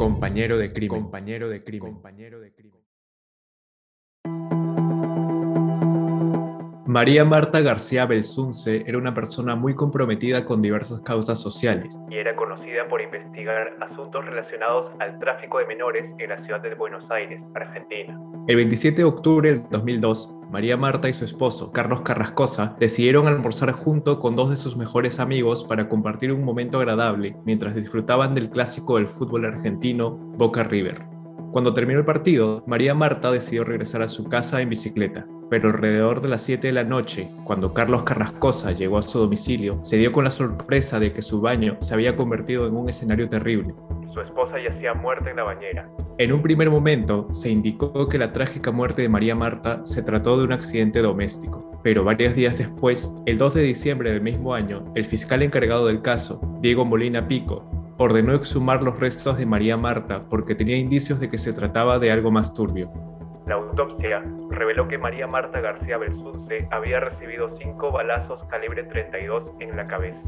Compañero de crimen. Compañero de crimen. Compañero de crimen. María Marta García Belsunce era una persona muy comprometida con diversas causas sociales y era conocida por investigar asuntos relacionados al tráfico de menores en la ciudad de Buenos Aires, Argentina. El 27 de octubre del 2002, María Marta y su esposo, Carlos Carrascosa, decidieron almorzar junto con dos de sus mejores amigos para compartir un momento agradable mientras disfrutaban del clásico del fútbol argentino, Boca River. Cuando terminó el partido, María Marta decidió regresar a su casa en bicicleta, pero alrededor de las 7 de la noche, cuando Carlos Carrascosa llegó a su domicilio, se dio con la sorpresa de que su baño se había convertido en un escenario terrible. Su esposa yacía muerta en la bañera. En un primer momento, se indicó que la trágica muerte de María Marta se trató de un accidente doméstico, pero varios días después, el 2 de diciembre del mismo año, el fiscal encargado del caso, Diego Molina Pico, ordenó exhumar los restos de María Marta porque tenía indicios de que se trataba de algo más turbio. La autopsia reveló que María Marta García Belsunce había recibido cinco balazos calibre 32 en la cabeza.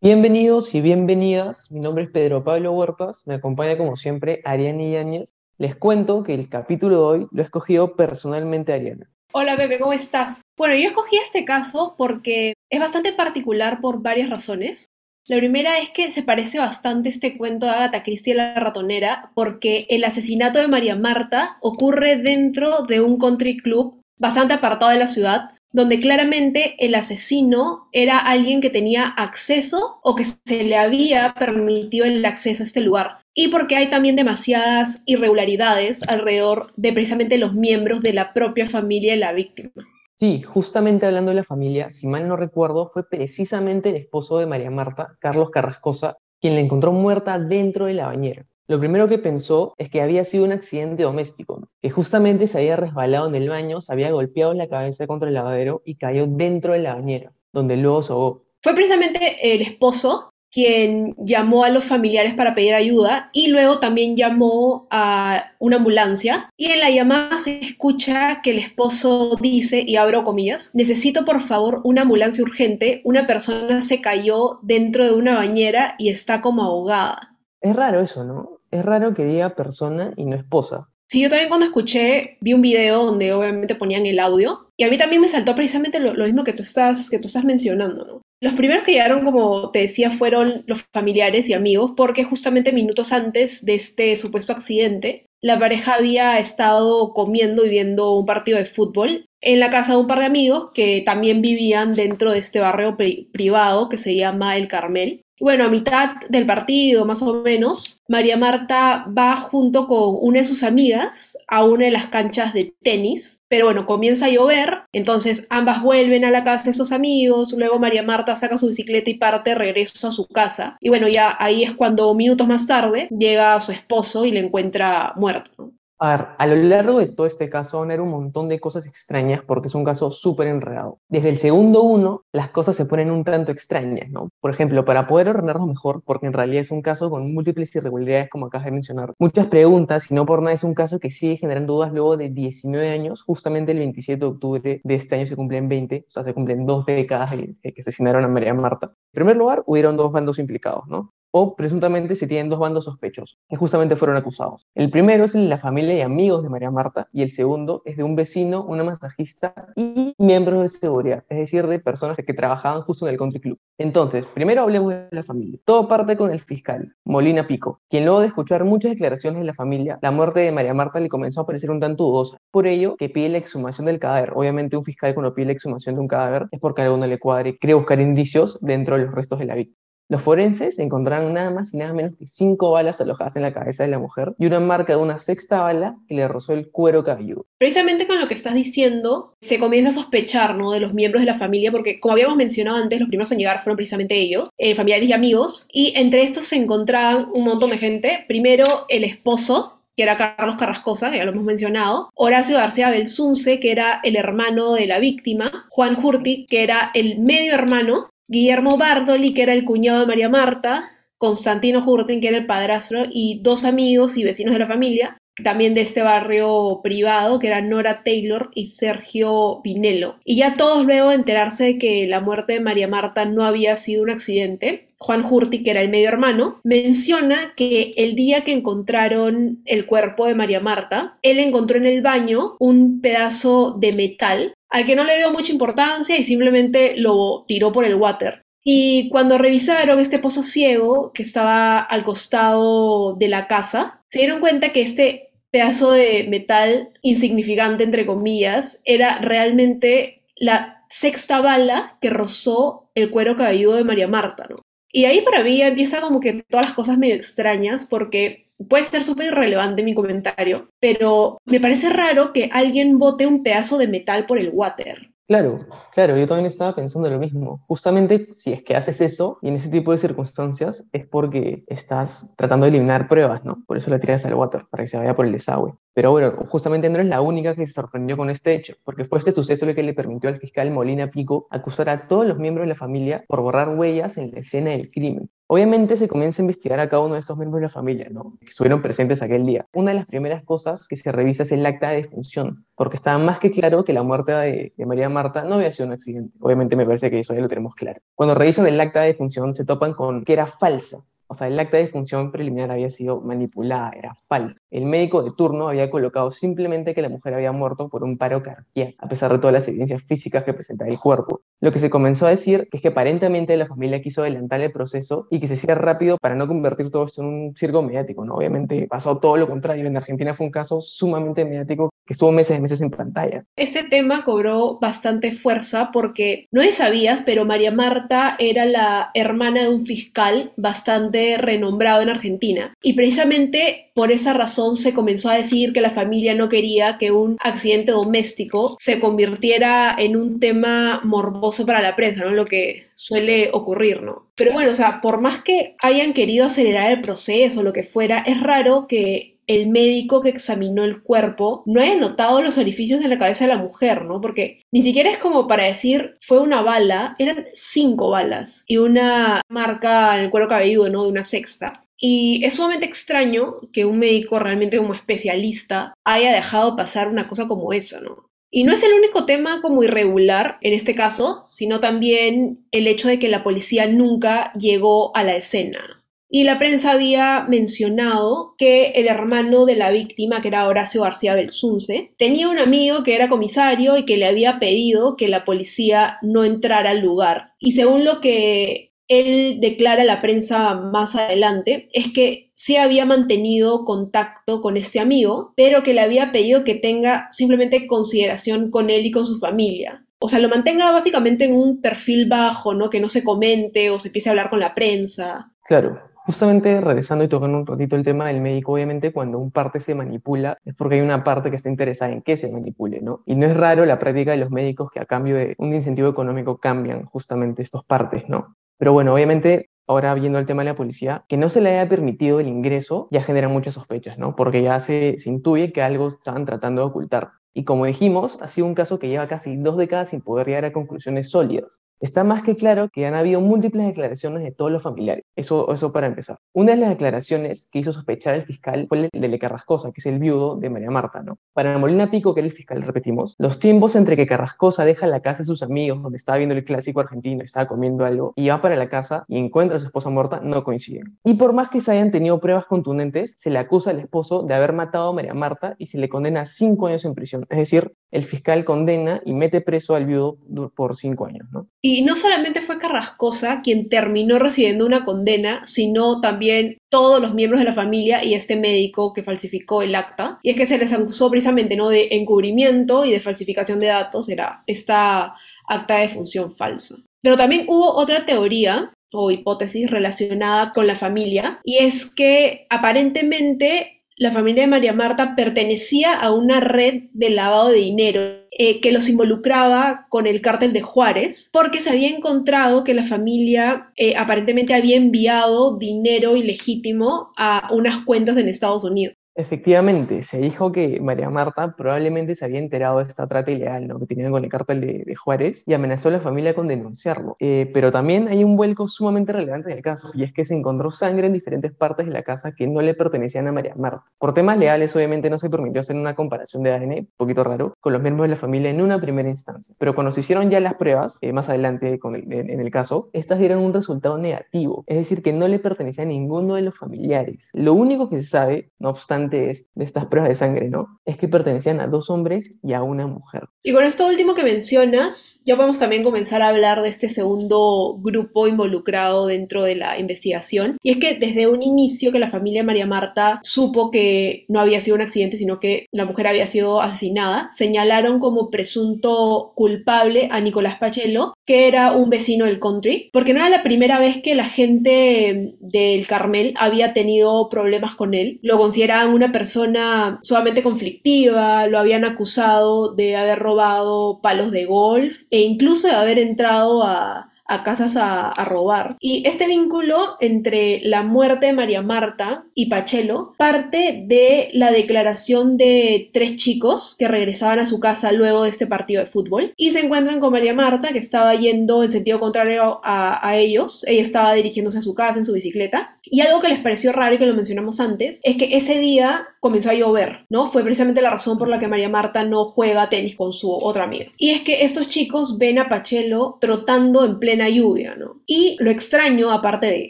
Bienvenidos y bienvenidas, mi nombre es Pedro Pablo Huertas, me acompaña como siempre Ariana Yáñez. Les cuento que el capítulo de hoy lo he escogido personalmente Ariana. Hola bebé, ¿cómo estás? Bueno, yo escogí este caso porque es bastante particular por varias razones. La primera es que se parece bastante este cuento de Agatha Christie la ratonera, porque el asesinato de María Marta ocurre dentro de un country club bastante apartado de la ciudad, donde claramente el asesino era alguien que tenía acceso o que se le había permitido el acceso a este lugar. Y porque hay también demasiadas irregularidades alrededor de precisamente los miembros de la propia familia de la víctima. Sí, justamente hablando de la familia, si mal no recuerdo, fue precisamente el esposo de María Marta, Carlos Carrascosa, quien la encontró muerta dentro de la bañera. Lo primero que pensó es que había sido un accidente doméstico, que justamente se había resbalado en el baño, se había golpeado la cabeza contra el lavadero y cayó dentro de la bañera, donde luego se ahogó. Fue precisamente el esposo quien llamó a los familiares para pedir ayuda y luego también llamó a una ambulancia y en la llamada se escucha que el esposo dice, y abro comillas, necesito por favor una ambulancia urgente, una persona se cayó dentro de una bañera y está como ahogada. Es raro eso, ¿no? Es raro que diga persona y no esposa. Sí, yo también cuando escuché, vi un video donde obviamente ponían el audio y a mí también me saltó precisamente lo, mismo que tú, estás, que tú estás mencionando, ¿no? Los primeros que llegaron, como te decía, fueron los familiares y amigos, porque justamente minutos antes de este supuesto accidente, la pareja había estado comiendo y viendo un partido de fútbol en la casa de un par de amigos que también vivían dentro de este barrio privado que se llama El Carmel. Bueno, a mitad del partido, más o menos, María Marta va junto con una de sus amigas a una de las canchas de tenis, pero bueno, comienza a llover, entonces ambas vuelven a la casa de esos amigos, luego María Marta saca su bicicleta y parte regreso a su casa, y bueno, ya ahí es cuando minutos más tarde llega su esposo y le encuentra muerto. A ver, a lo largo de todo este caso van a haber un montón de cosas extrañas porque es un caso súper enredado. Desde el segundo uno, las cosas se ponen un tanto extrañas, ¿no? Por ejemplo, para poder ordenarlo mejor, porque en realidad es un caso con múltiples irregularidades, como acabas de mencionar, muchas preguntas, y no por nada es un caso que sigue generando dudas luego de 19 años, justamente el 27 de octubre de este año se cumplen 20, o sea, se cumplen dos décadas de que asesinaron a María Marta. En primer lugar, hubieron dos bandos implicados, ¿no? O presuntamente se tienen dos bandos sospechosos, que justamente fueron acusados. El primero es la familia y amigos de María Marta, y el segundo es de un vecino, una masajista y miembros de seguridad, es decir, de personas que trabajaban justo en el country club. Entonces, primero hablemos de la familia. Todo parte con el fiscal, Molina Pico, quien luego de escuchar muchas declaraciones de la familia, la muerte de María Marta le comenzó a parecer un tanto dudosa. Por ello, que pide la exhumación del cadáver. Obviamente, un fiscal cuando pide la exhumación de un cadáver es porque a alguno le cuadre, cree buscar indicios dentro de los restos de la víctima. Los forenses encontraron nada más y nada menos que cinco balas alojadas en la cabeza de la mujer y una marca de una sexta bala que le rozó el cuero cabelludo. Precisamente con lo que estás diciendo, se comienza a sospechar ¿no? de los miembros de la familia, porque como habíamos mencionado antes, los primeros en llegar fueron precisamente ellos, eh, familiares y amigos, y entre estos se encontraban un montón de gente. Primero, el esposo, que era Carlos Carrascosa, que ya lo hemos mencionado, Horacio García Belsunce, que era el hermano de la víctima, Juan Jurti, que era el medio hermano, Guillermo Bardoli, que era el cuñado de María Marta, Constantino Hurten, que era el padrastro, y dos amigos y vecinos de la familia, también de este barrio privado, que eran Nora Taylor y Sergio Pinelo. Y ya todos luego de enterarse de que la muerte de María Marta no había sido un accidente, Juan Hurti, que era el medio hermano, menciona que el día que encontraron el cuerpo de María Marta, él encontró en el baño un pedazo de metal al que no le dio mucha importancia y simplemente lo tiró por el water. Y cuando revisaron este pozo ciego que estaba al costado de la casa, se dieron cuenta que este pedazo de metal insignificante, entre comillas, era realmente la sexta bala que rozó el cuero cabelludo de María Marta, ¿no? Y ahí para mí empieza como que todas las cosas medio extrañas porque puede ser súper irrelevante mi comentario, pero me parece raro que alguien bote un pedazo de metal por el water. Claro, claro, yo también estaba pensando lo mismo. Justamente si es que haces eso y en ese tipo de circunstancias es porque estás tratando de eliminar pruebas, ¿no? Por eso la tiras al water, para que se vaya por el desagüe. Pero bueno, justamente no es la única que se sorprendió con este hecho, porque fue este suceso lo que le permitió al fiscal Molina Pico acusar a todos los miembros de la familia por borrar huellas en la escena del crimen. Obviamente se comienza a investigar a cada uno de estos miembros de la familia, ¿no? Que estuvieron presentes aquel día. Una de las primeras cosas que se revisa es el acta de defunción, porque estaba más que claro que la muerte de, de, María Marta no había sido un accidente. Obviamente me parece que eso ya lo tenemos claro. Cuando revisan el acta de defunción se topan con que era falsa, o sea, el acta de función preliminar había sido manipulada, era falsa. El médico de turno había colocado simplemente que la mujer había muerto por un paro cardíaco, a pesar de todas las evidencias físicas que presentaba el cuerpo. Lo que se comenzó a decir es que aparentemente la familia quiso adelantar el proceso y que se hiciera rápido para no convertir todo esto en un circo mediático, ¿no? Obviamente pasó todo lo contrario. En Argentina fue un caso sumamente mediático que estuvo meses y meses en pantalla. Ese tema cobró bastante fuerza porque no sabías, pero María Marta era la hermana de un fiscal bastante renombrado en Argentina. Y precisamente por esa razón se comenzó a decir que la familia no quería que un accidente doméstico se convirtiera en un tema morboso para la prensa, ¿no? Lo que suele ocurrir, ¿no? Pero bueno, o sea, por más que hayan querido acelerar el proceso lo que fuera, es raro que el médico que examinó el cuerpo no haya notado los orificios en la cabeza de la mujer, ¿no? Porque ni siquiera es como para decir fue una bala, eran cinco balas y una marca en el cuero cabelludo, ¿no? De una sexta. Y es sumamente extraño que un médico realmente como especialista haya dejado pasar una cosa como esa, ¿no? Y no es el único tema como irregular en este caso, sino también el hecho de que la policía nunca llegó a la escena. Y la prensa había mencionado que el hermano de la víctima, que era Horacio García Belsunce, tenía un amigo que era comisario y que le había pedido que la policía no entrara al lugar. Y según lo que él declara a la prensa más adelante, es que sí había mantenido contacto con este amigo, pero que le había pedido que tenga simplemente consideración con él y con su familia. O sea, lo mantenga básicamente en un perfil bajo, ¿no? Que no se comente o se empiece a hablar con la prensa. Claro, Justamente regresando y tocando un ratito el tema del médico, obviamente cuando un parte se manipula es porque hay una parte que está interesada en que se manipule, ¿no? Y no es raro la práctica de los médicos que a cambio de un incentivo económico cambian justamente estas partes, ¿no? Pero bueno, obviamente ahora viendo el tema de la policía, que no se le haya permitido el ingreso ya genera muchas sospechas, ¿no? Porque ya se, se intuye que algo estaban tratando de ocultar. Y como dijimos, ha sido un caso que lleva casi dos décadas sin poder llegar a conclusiones sólidas. Está más que claro que han habido múltiples declaraciones de todos los familiares. Eso, eso para empezar. Una de las declaraciones que hizo sospechar el fiscal fue el de Le Carrascosa, que es el viudo de María Marta, ¿no? Para Molina Pico, que era el fiscal, repetimos, los tiempos entre que Carrascosa deja la casa de sus amigos, donde estaba viendo el clásico argentino, estaba comiendo algo, y va para la casa y encuentra a su esposa muerta, no coinciden. Y por más que se hayan tenido pruebas contundentes, se le acusa al esposo de haber matado a María Marta y se le condena a cinco años en prisión. Es decir, el fiscal condena y mete preso al viudo por cinco años, ¿no? Y no solamente fue Carrascosa quien terminó recibiendo una condena, sino también todos los miembros de la familia y este médico que falsificó el acta. Y es que se les acusó precisamente ¿no? de encubrimiento y de falsificación de datos, era esta acta de función falsa. Pero también hubo otra teoría o hipótesis relacionada con la familia, y es que aparentemente la familia de María Marta pertenecía a una red de lavado de dinero eh, que los involucraba con el cártel de Juárez, porque se había encontrado que la familia eh, aparentemente había enviado dinero ilegítimo a unas cuentas en Estados Unidos. Efectivamente, se dijo que María Marta probablemente se había enterado de esta trata ilegal que tenían con el cártel de, Juárez y amenazó a la familia con denunciarlo. Eh, pero también hay un vuelco sumamente relevante en el caso, y es que se encontró sangre en diferentes partes de la casa que no le pertenecían a María Marta. Por temas legales, obviamente no se permitió hacer una comparación de ADN, un poquito raro, con los miembros de la familia en una primera instancia. Pero cuando se hicieron ya las pruebas, eh, más adelante con en el caso, estas dieron un resultado negativo, es decir, que no le pertenecía a ninguno de los familiares. Lo único que se sabe, no obstante, de, estas pruebas de sangre, ¿no? Es que pertenecían a dos hombres y a una mujer. Y con esto último que mencionas, ya podemos también comenzar a hablar de este segundo grupo involucrado dentro de la investigación. Y es que desde un inicio que la familia María Marta supo que no había sido un accidente, sino que la mujer había sido asesinada, señalaron como presunto culpable a Nicolás Pachelo, que era un vecino del country, porque no era la primera vez que la gente del Carmel había tenido problemas con él. Lo consideraban una persona sumamente conflictiva, lo habían acusado de haber robado palos de golf e incluso de haber entrado a, a casas a, robar. Y este vínculo entre la muerte de María Marta y Pachelo parte de la declaración de tres chicos que regresaban a su casa luego de este partido de fútbol y se encuentran con María Marta que estaba yendo en sentido contrario a, a ellos. Ella estaba dirigiéndose a su casa en su bicicleta. Y algo que les pareció raro y que lo mencionamos antes es que ese día comenzó a llover, ¿no? Fue precisamente la razón por la que María Marta no juega tenis con su otra amiga. Y es que estos chicos ven a Pachelo trotando en plena lluvia, ¿no? Y lo extraño, aparte de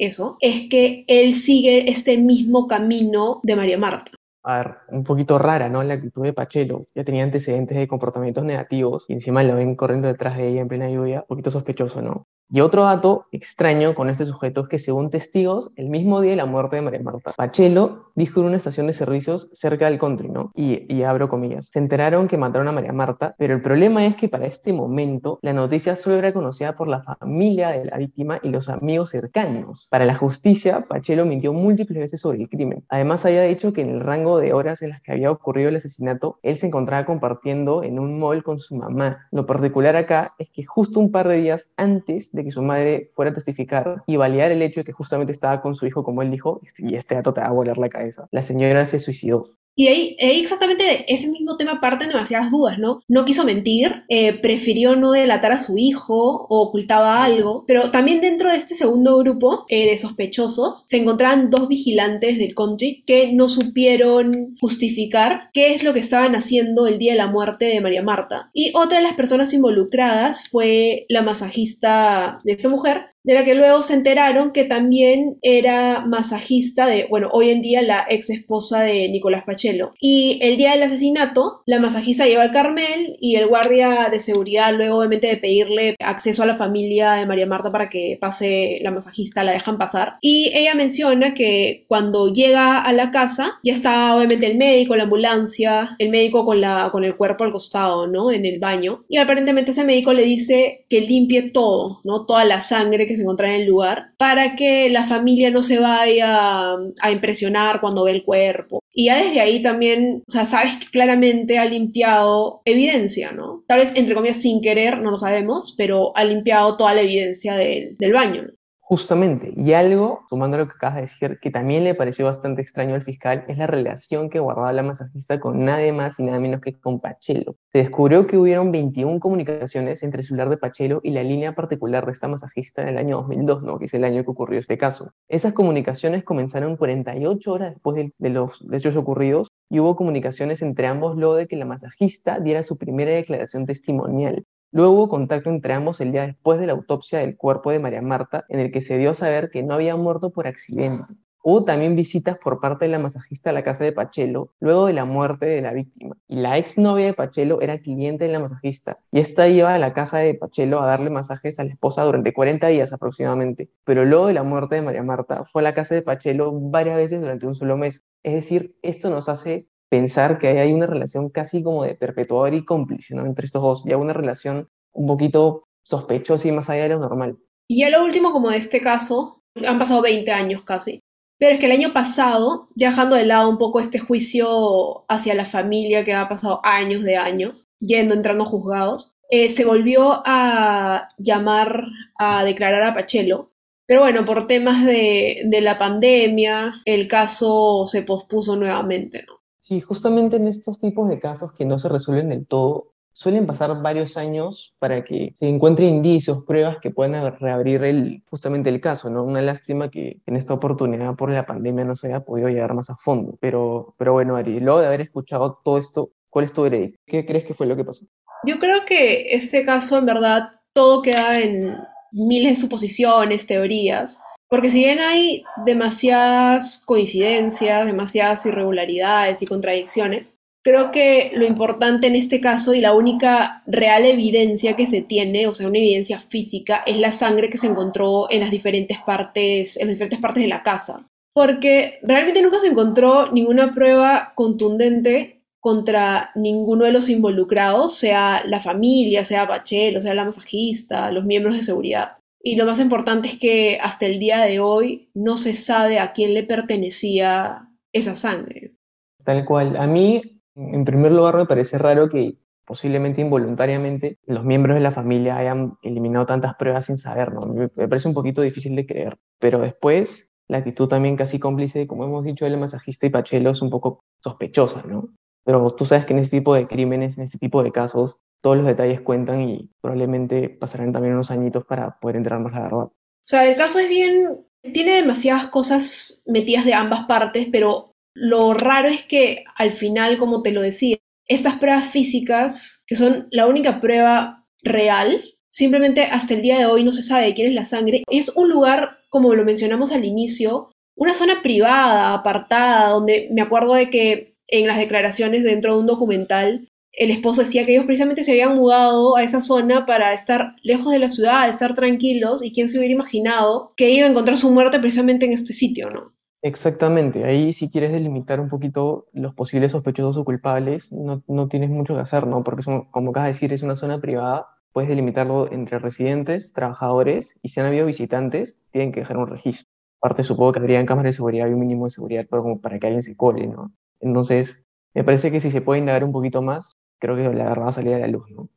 eso, es que él sigue este mismo camino de María Marta. A ver, un poquito rara, ¿no? La actitud de Pachelo. Ya tenía antecedentes de comportamientos negativos y encima lo ven corriendo detrás de ella en plena lluvia. Un poquito sospechoso, ¿no? Y otro dato extraño con este sujeto es que según testigos, el mismo día de la muerte de María Marta, Pachelo dijo en una estación de servicios cerca del country, ¿no? Y, abro comillas, se enteraron que mataron a María Marta, pero el problema es que para este momento la noticia solo era conocida por la familia de la víctima y los amigos cercanos. Para la justicia, Pachelo mintió múltiples veces sobre el crimen. Además había dicho que en el rango de horas en las que había ocurrido el asesinato, él se encontraba compartiendo en un mall con su mamá. Lo particular acá es que justo un par de días antes de que su madre fuera a testificar y validar el hecho de que justamente estaba con su hijo, como él dijo, y este dato te va a volar la cabeza. La señora se suicidó. Y ahí, exactamente de ese mismo tema parten demasiadas dudas, ¿no? No quiso mentir, eh, prefirió no delatar a su hijo o ocultaba algo, pero también dentro de este segundo grupo eh, de sospechosos se encontraban dos vigilantes del country que no supieron justificar qué es lo que estaban haciendo el día de la muerte de María Marta. Y otra de las personas involucradas fue la masajista de esa mujer, de la que luego se enteraron que también era masajista de, bueno, hoy en día la ex esposa de Nicolás Pachelo. Y el día del asesinato, la masajista lleva al Carmel y el guardia de seguridad, luego obviamente de pedirle acceso a la familia de María Marta para que pase la masajista, la dejan pasar. Y ella menciona que cuando llega a la casa, ya está obviamente el médico, la ambulancia, el médico con, la, con el cuerpo al costado, ¿no? En el baño. Y aparentemente ese médico le dice que limpie todo, ¿no? Toda la sangre que se encontrar en el lugar para que la familia no se vaya a impresionar cuando ve el cuerpo. Y ya desde ahí también, o sea, sabes que claramente ha limpiado evidencia, ¿no? Tal vez, entre comillas, sin querer, no lo sabemos, pero ha limpiado toda la evidencia del, del baño. Justamente, y algo, sumando a lo que acabas de decir, que también le pareció bastante extraño al fiscal, es la relación que guardaba la masajista con nadie más y nada menos que con Pachelo. Se descubrió que hubieron 21 comunicaciones entre el celular de Pachelo y la línea particular de esta masajista en el año 2002, ¿no? que es el año que ocurrió este caso. Esas comunicaciones comenzaron 48 horas después de, de los hechos ocurridos y hubo comunicaciones entre ambos luego de que la masajista diera su primera declaración testimonial. Luego hubo contacto entre ambos el día después de la autopsia del cuerpo de María Marta, en el que se dio a saber que no había muerto por accidente. Hubo también visitas por parte de la masajista a la casa de Pachelo luego de la muerte de la víctima. Y la exnovia de Pachelo era cliente de la masajista. Y esta iba a la casa de Pachelo a darle masajes a la esposa durante 40 días aproximadamente. Pero luego de la muerte de María Marta fue a la casa de Pachelo varias veces durante un solo mes. Es decir, esto nos hace pensar que hay una relación casi como de perpetuador y cómplice ¿no? entre estos dos, ya una relación un poquito sospechosa y más allá de lo normal. Y ya lo último como de este caso, han pasado 20 años casi, pero es que el año pasado, dejando de lado un poco este juicio hacia la familia que ha pasado años de años, yendo, entrando juzgados, eh, se volvió a llamar a declarar a Pachelo pero bueno, por temas de, de, la pandemia, el caso se pospuso nuevamente, ¿no? Sí, justamente en estos tipos de casos que no se resuelven del todo, suelen pasar varios años para que se encuentren indicios, pruebas que puedan reabrir el, justamente el caso, ¿no? Una lástima que en esta oportunidad por la pandemia no se haya podido llegar más a fondo. Pero, pero bueno, Ari, luego de haber escuchado todo esto, ¿cuál es tu veredicto? ¿Qué crees que fue lo que pasó? Yo creo que ese caso, en verdad, todo queda en miles de suposiciones, teorías, porque si bien hay demasiadas coincidencias, demasiadas irregularidades y contradicciones, Creo que lo importante en este caso y la única real evidencia que se tiene, o sea, una evidencia física, es la sangre que se encontró en las diferentes partes, en diferentes partes de la casa. Porque realmente nunca se encontró ninguna prueba contundente contra ninguno de los involucrados, sea la familia, sea Bachel, sea la masajista, los miembros de seguridad. Y lo más importante es que hasta el día de hoy no se sabe a quién le pertenecía esa sangre. Tal cual. A mí en primer lugar, me parece raro que posiblemente involuntariamente los miembros de la familia hayan eliminado tantas pruebas sin saber, ¿no? Me parece un poquito difícil de creer. Pero después, la actitud también casi cómplice, como hemos dicho, el masajista y Pachelo es un poco sospechosa, ¿no? Pero tú sabes que en este tipo de crímenes, en este tipo de casos, todos los detalles cuentan y probablemente pasarán también unos añitos para poder entrar más la verdad. O sea, el caso es bien, tiene demasiadas cosas metidas de ambas partes, pero lo raro es que al final, como te lo decía, estas pruebas físicas, que son la única prueba real, simplemente hasta el día de hoy no se sabe de quién es la sangre. Es un lugar, como lo mencionamos al inicio, una zona privada, apartada, donde me acuerdo de que en las declaraciones dentro de un documental, el esposo decía que ellos precisamente se habían mudado a esa zona para estar lejos de la ciudad, estar tranquilos, y quién se hubiera imaginado que iba a encontrar su muerte precisamente en este sitio, ¿no? Exactamente, ahí si quieres delimitar un poquito los posibles sospechosos o culpables, no, no tienes mucho que hacer, ¿no? Porque como acabas de decir, es una zona privada, puedes delimitarlo entre residentes, trabajadores, y si han habido visitantes, tienen que dejar un registro. Aparte, supongo que habrían cámaras de seguridad y un mínimo de seguridad para, como para que alguien se cole, ¿no? Entonces, me parece que si se puede indagar un poquito más, creo que la verdad va a salir a la luz, ¿no?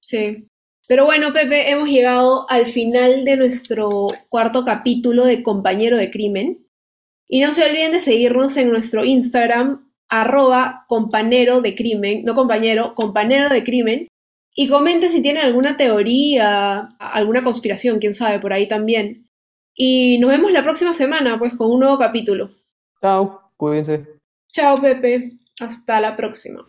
Sí. Pero bueno, Pepe, hemos llegado al final de nuestro cuarto capítulo de Compañero de Crimen. Y no se olviden de seguirnos en nuestro Instagram, arroba compañero de crimen, no compañero, compañero de crimen. Y comenten si tienen alguna teoría, alguna conspiración, quién sabe, por ahí también. Y nos vemos la próxima semana, pues, con un nuevo capítulo. Chao, cuídense. Chao, Pepe. Hasta la próxima.